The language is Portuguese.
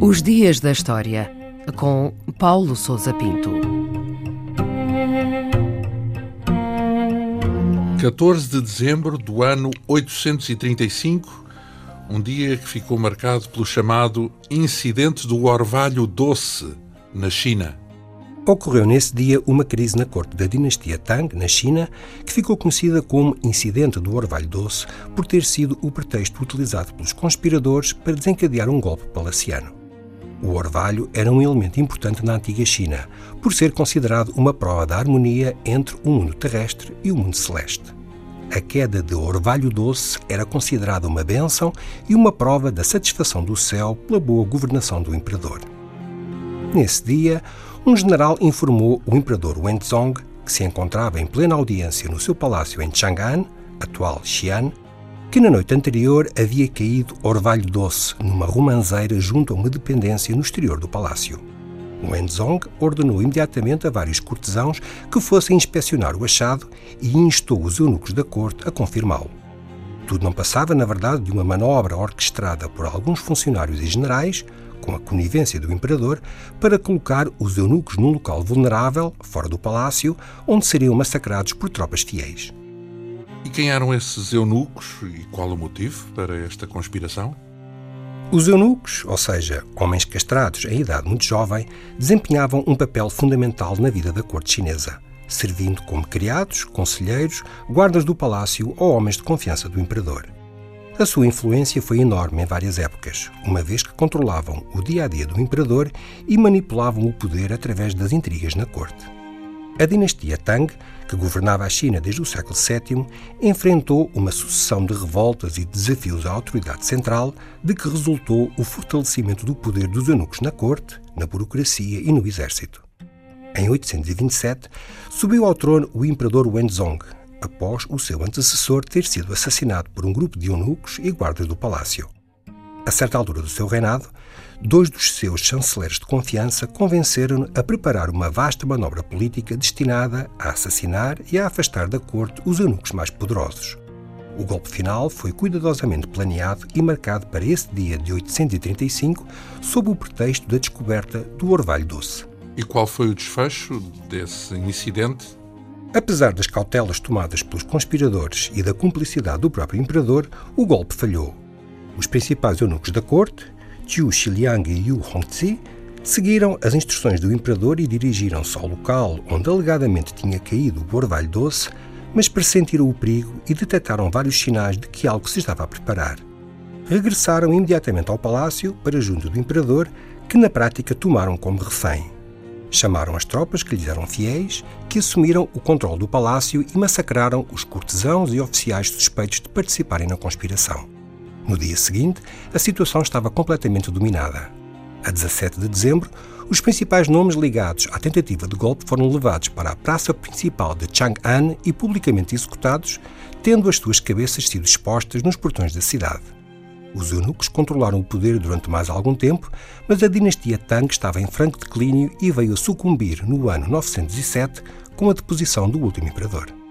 Os Dias da História, com Paulo Souza Pinto. 14 de dezembro do ano 835, um dia que ficou marcado pelo chamado Incidente do Orvalho Doce, na China. Ocorreu nesse dia uma crise na corte da dinastia Tang, na China, que ficou conhecida como Incidente do Orvalho Doce por ter sido o pretexto utilizado pelos conspiradores para desencadear um golpe palaciano. O orvalho era um elemento importante na antiga China, por ser considerado uma prova da harmonia entre o mundo terrestre e o mundo celeste. A queda de orvalho doce era considerada uma bênção e uma prova da satisfação do céu pela boa governação do imperador. Nesse dia, um general informou o imperador Wenzong, que se encontrava em plena audiência no seu palácio em Chang'an, atual Xi'an, que na noite anterior havia caído orvalho doce numa romanceira junto a uma dependência no exterior do palácio. Wenzong ordenou imediatamente a vários cortesãos que fossem inspecionar o achado e instou os eunucos da corte a confirmá-lo. Tudo não passava, na verdade, de uma manobra orquestrada por alguns funcionários e generais, com a conivência do imperador, para colocar os eunucos num local vulnerável, fora do palácio, onde seriam massacrados por tropas fiéis. E quem eram esses eunucos e qual o motivo para esta conspiração? Os eunucos, ou seja, homens castrados em idade muito jovem, desempenhavam um papel fundamental na vida da corte chinesa, servindo como criados, conselheiros, guardas do palácio ou homens de confiança do imperador. A sua influência foi enorme em várias épocas, uma vez controlavam o dia a dia do imperador e manipulavam o poder através das intrigas na corte. A dinastia Tang, que governava a China desde o século VII, enfrentou uma sucessão de revoltas e desafios à autoridade central, de que resultou o fortalecimento do poder dos eunucos na corte, na burocracia e no exército. Em 827, subiu ao trono o imperador Wenzong, após o seu antecessor ter sido assassinado por um grupo de eunucos e guardas do palácio. A certa altura do seu reinado, dois dos seus chanceleres de confiança convenceram-no a preparar uma vasta manobra política destinada a assassinar e a afastar da corte os eunucos mais poderosos. O golpe final foi cuidadosamente planeado e marcado para esse dia de 835, sob o pretexto da descoberta do orvalho doce. E qual foi o desfecho desse incidente? Apesar das cautelas tomadas pelos conspiradores e da cumplicidade do próprio imperador, o golpe falhou. Os principais eunucos da corte, Qiu Xiliang e Yu Hongzi seguiram as instruções do imperador e dirigiram-se ao local onde alegadamente tinha caído o orvalho doce, mas pressentiram o perigo e detectaram vários sinais de que algo se estava a preparar. Regressaram imediatamente ao palácio para junto do imperador, que na prática tomaram como refém. Chamaram as tropas que lhes eram fiéis, que assumiram o controle do palácio e massacraram os cortesãos e oficiais suspeitos de participarem na conspiração. No dia seguinte, a situação estava completamente dominada. A 17 de dezembro, os principais nomes ligados à tentativa de golpe foram levados para a praça principal de Chang'an e publicamente executados, tendo as suas cabeças sido expostas nos portões da cidade. Os eunucos controlaram o poder durante mais algum tempo, mas a dinastia Tang estava em franco declínio e veio a sucumbir no ano 907 com a deposição do último imperador.